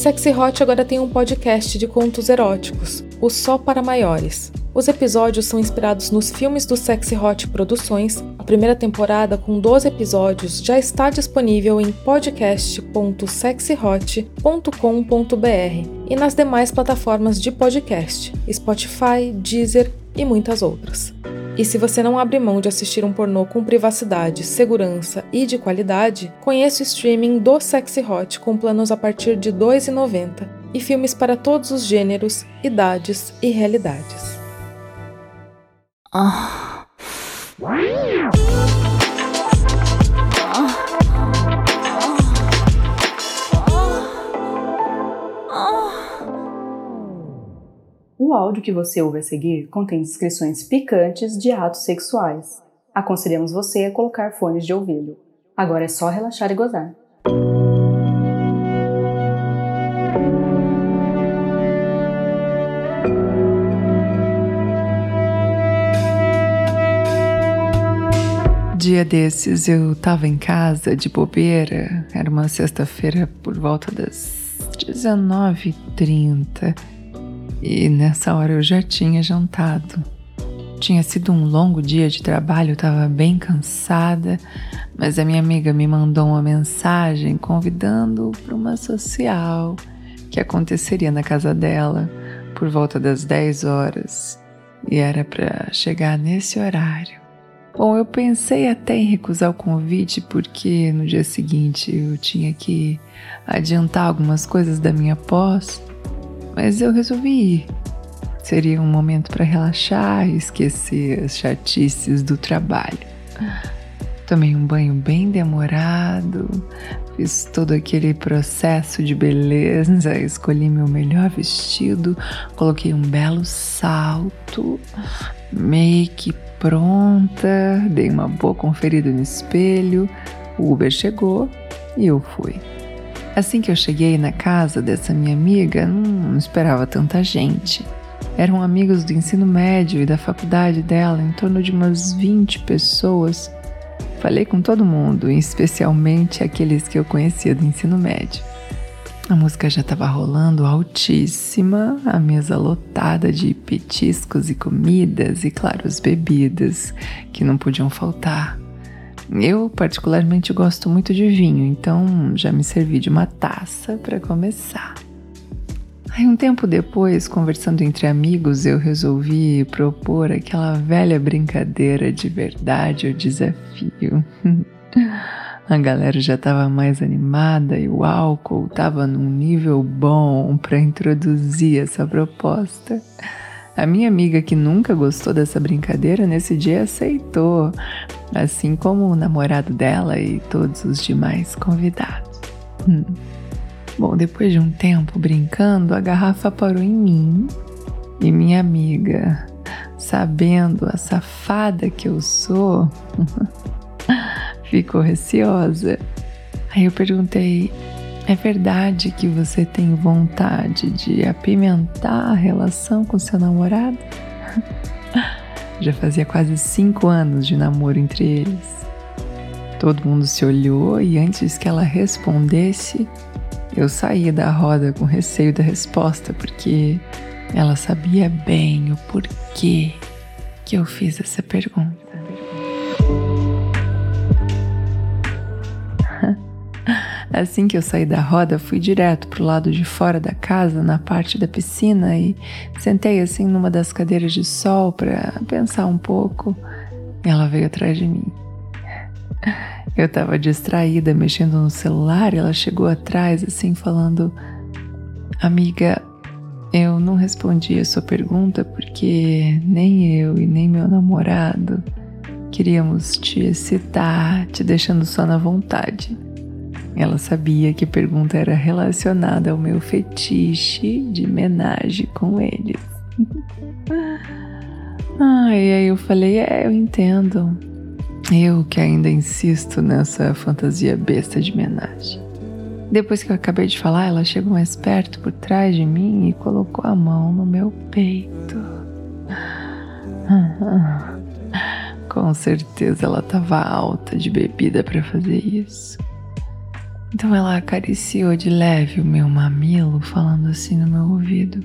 Sexy Hot agora tem um podcast de contos eróticos, o Só para Maiores. Os episódios são inspirados nos filmes do Sexy Hot Produções. A primeira temporada, com 12 episódios, já está disponível em podcast.sexyhot.com.br e nas demais plataformas de podcast, Spotify, Deezer e muitas outras. E se você não abre mão de assistir um pornô com privacidade, segurança e de qualidade, conheça o streaming do Sexy Hot com planos a partir de R$ 2,90 e filmes para todos os gêneros, idades e realidades. Ah. O áudio que você ouve a seguir contém descrições picantes de atos sexuais. Aconselhamos você a colocar fones de ouvido. Agora é só relaxar e gozar. Dia desses eu tava em casa de bobeira, era uma sexta-feira por volta das 19h30 e nessa hora eu já tinha jantado. Tinha sido um longo dia de trabalho, estava bem cansada, mas a minha amiga me mandou uma mensagem convidando para uma social que aconteceria na casa dela por volta das 10 horas e era para chegar nesse horário. Bom, eu pensei até em recusar o convite porque no dia seguinte eu tinha que adiantar algumas coisas da minha pós mas eu resolvi ir. Seria um momento para relaxar e esquecer as chatices do trabalho. Tomei um banho bem demorado, fiz todo aquele processo de beleza, escolhi meu melhor vestido, coloquei um belo salto, make pronta, dei uma boa conferida no espelho, o Uber chegou e eu fui. Assim que eu cheguei na casa dessa minha amiga, não esperava tanta gente. Eram amigos do ensino médio e da faculdade dela, em torno de umas 20 pessoas. Falei com todo mundo, especialmente aqueles que eu conhecia do ensino médio. A música já estava rolando altíssima, a mesa lotada de petiscos e comidas e, claro, as bebidas que não podiam faltar. Eu, particularmente, gosto muito de vinho, então já me servi de uma taça para começar. Aí, um tempo depois, conversando entre amigos, eu resolvi propor aquela velha brincadeira de verdade ou desafio. A galera já estava mais animada e o álcool estava num nível bom para introduzir essa proposta. A minha amiga que nunca gostou dessa brincadeira nesse dia aceitou, assim como o namorado dela e todos os demais convidados. Hum. Bom, depois de um tempo brincando, a garrafa parou em mim e minha amiga, sabendo a safada que eu sou, ficou receosa. Aí eu perguntei: é verdade que você tem vontade de apimentar a relação com seu namorado? Já fazia quase cinco anos de namoro entre eles. Todo mundo se olhou e antes que ela respondesse, eu saí da roda com receio da resposta, porque ela sabia bem o porquê que eu fiz essa pergunta. Assim que eu saí da roda, fui direto pro lado de fora da casa, na parte da piscina, e sentei assim numa das cadeiras de sol para pensar um pouco. Ela veio atrás de mim. Eu estava distraída, mexendo no celular, e ela chegou atrás, assim, falando: Amiga, eu não respondi a sua pergunta porque nem eu e nem meu namorado queríamos te excitar, te deixando só na vontade. Ela sabia que a pergunta era relacionada ao meu fetiche de homenagem com eles. ah, e aí eu falei: É, eu entendo. Eu que ainda insisto nessa fantasia besta de homenagem. Depois que eu acabei de falar, ela chegou mais perto por trás de mim e colocou a mão no meu peito. Com certeza ela estava alta de bebida para fazer isso. Então ela acariciou de leve o meu mamilo, falando assim no meu ouvido: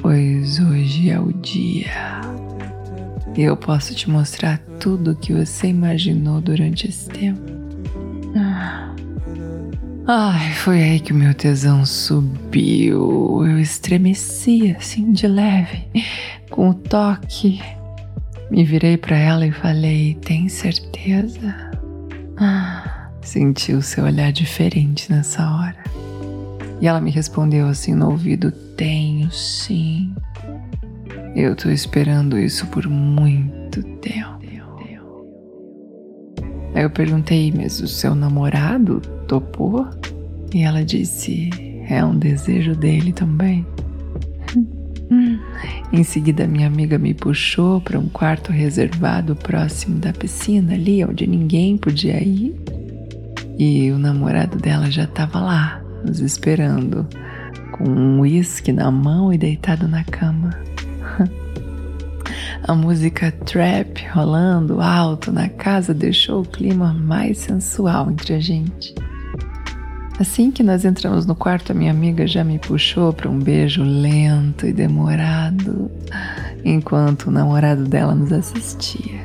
Pois hoje é o dia. E eu posso te mostrar tudo o que você imaginou durante esse tempo. Ah. Ai, foi aí que o meu tesão subiu. Eu estremeci assim de leve, com o toque. Me virei para ela e falei: Tem certeza? Ah, senti o seu olhar diferente nessa hora. E ela me respondeu assim no ouvido: Tenho sim. Eu tô esperando isso por muito tempo. Aí eu perguntei, mas o seu namorado topou? E ela disse: é um desejo dele também. Em seguida, minha amiga me puxou para um quarto reservado próximo da piscina, ali onde ninguém podia ir. E o namorado dela já estava lá, nos esperando, com um uísque na mão e deitado na cama. A música trap rolando alto na casa deixou o clima mais sensual entre a gente. Assim que nós entramos no quarto, a minha amiga já me puxou para um beijo lento e demorado, enquanto o namorado dela nos assistia.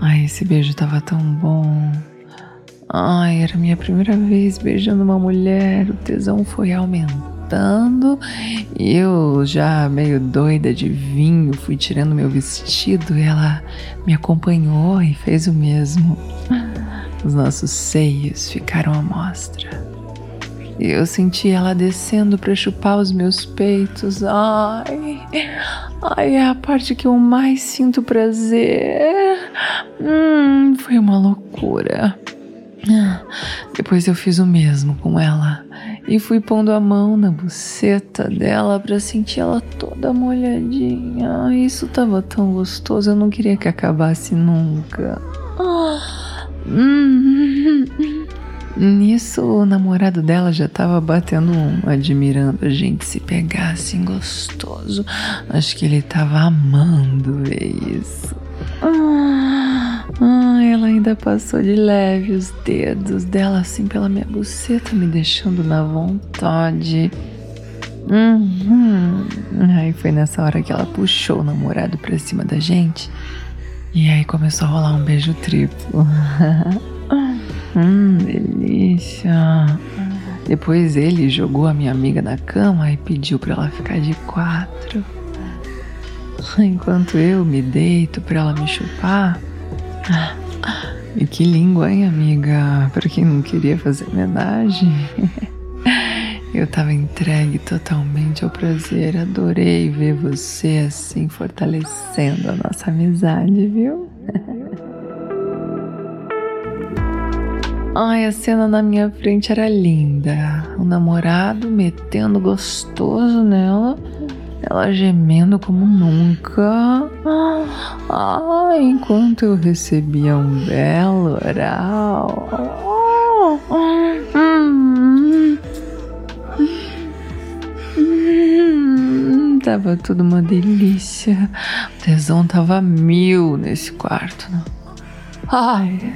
Ai, esse beijo tava tão bom. Ai, era minha primeira vez beijando uma mulher, o tesão foi aumentando e eu, já meio doida de vinho, fui tirando meu vestido e ela me acompanhou e fez o mesmo. Os nossos seios ficaram à mostra. Eu senti ela descendo para chupar os meus peitos. Ai, ai, é a parte que eu mais sinto prazer. Hum, foi uma loucura. Depois eu fiz o mesmo com ela e fui pondo a mão na buceta dela para sentir ela toda molhadinha. Isso tava tão gostoso, eu não queria que acabasse nunca. Ah. Hum, nisso, o namorado dela já tava batendo um, admirando a gente se pegar assim gostoso. Acho que ele tava amando ver isso. Ah, ah, ela ainda passou de leve os dedos dela assim pela minha buceta, me deixando na vontade. Uhum. Aí foi nessa hora que ela puxou o namorado pra cima da gente e aí começou a rolar um beijo triplo. hum, delícia. Depois ele jogou a minha amiga na cama e pediu para ela ficar de quatro. Enquanto eu me deito para ela me chupar. E que língua, hein, amiga? Para quem não queria fazer homenagem. Eu estava entregue totalmente ao prazer, adorei ver você assim fortalecendo a nossa amizade, viu? Ai, a cena na minha frente era linda. O namorado metendo gostoso nela, ela gemendo como nunca. Ah, enquanto eu recebia um belo oral. tava tudo uma delícia. O tesão tava mil nesse quarto. Né? Ai,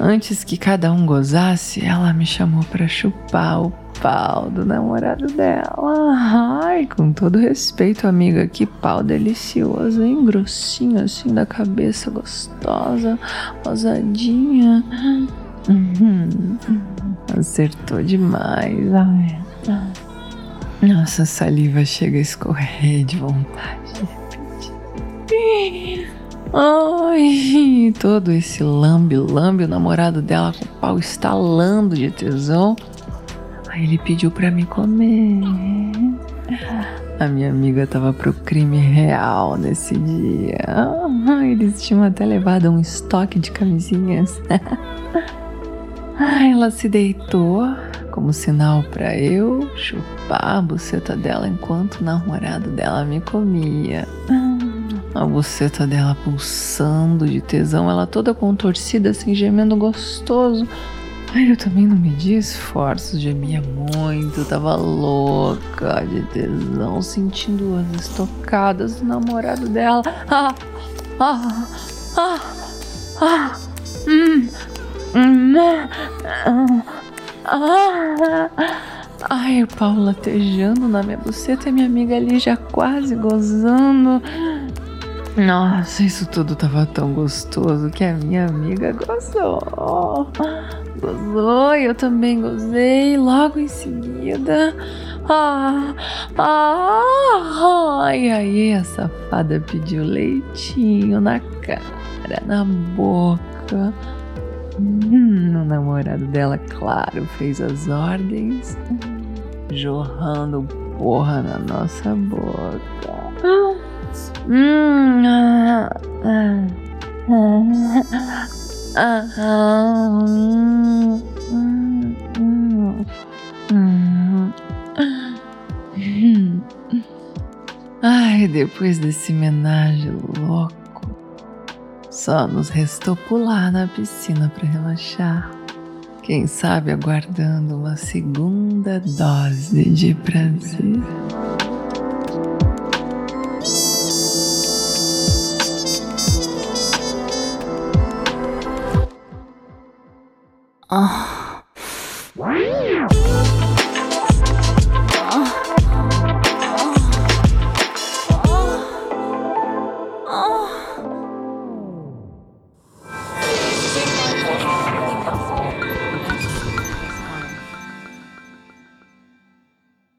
antes que cada um gozasse, ela me chamou para chupar o pau do namorado dela. Ai, com todo respeito, amiga, que pau delicioso, hein? Grossinho assim da cabeça, gostosa, rosadinha. Uhum. Acertou demais. Ai. Nossa, a saliva chega a escorrer de vontade. Ai, todo esse lambe-lambe, o namorado dela com o pau estalando de tesão. Aí ele pediu pra me comer. A minha amiga tava pro crime real nesse dia. Eles tinham até levado um estoque de camisinhas. Ela se deitou como sinal para eu chupar a buceta dela enquanto o namorado dela me comia. A buceta dela pulsando de tesão, ela toda contorcida, assim, gemendo gostoso. Ai, eu também não medi esforços, gemia muito, tava louca de tesão, sentindo as estocadas do namorado dela. Ah, ah, ah, ah, hum, Ai, o pau latejando na minha buceta e minha amiga ali já quase gozando. Nossa, isso tudo tava tão gostoso que a minha amiga gozou. Gozou e eu também gozei logo em seguida. Ah, ah, e aí a safada pediu leitinho na cara, na boca. Hum, o namorado dela, claro, fez as ordens, jorrando porra na nossa boca. Hum, ah, ah, ah, Ai, depois desse homenagem louco, só nos restou pular na piscina para relaxar. Quem sabe aguardando uma segunda dose de prazer. Ah.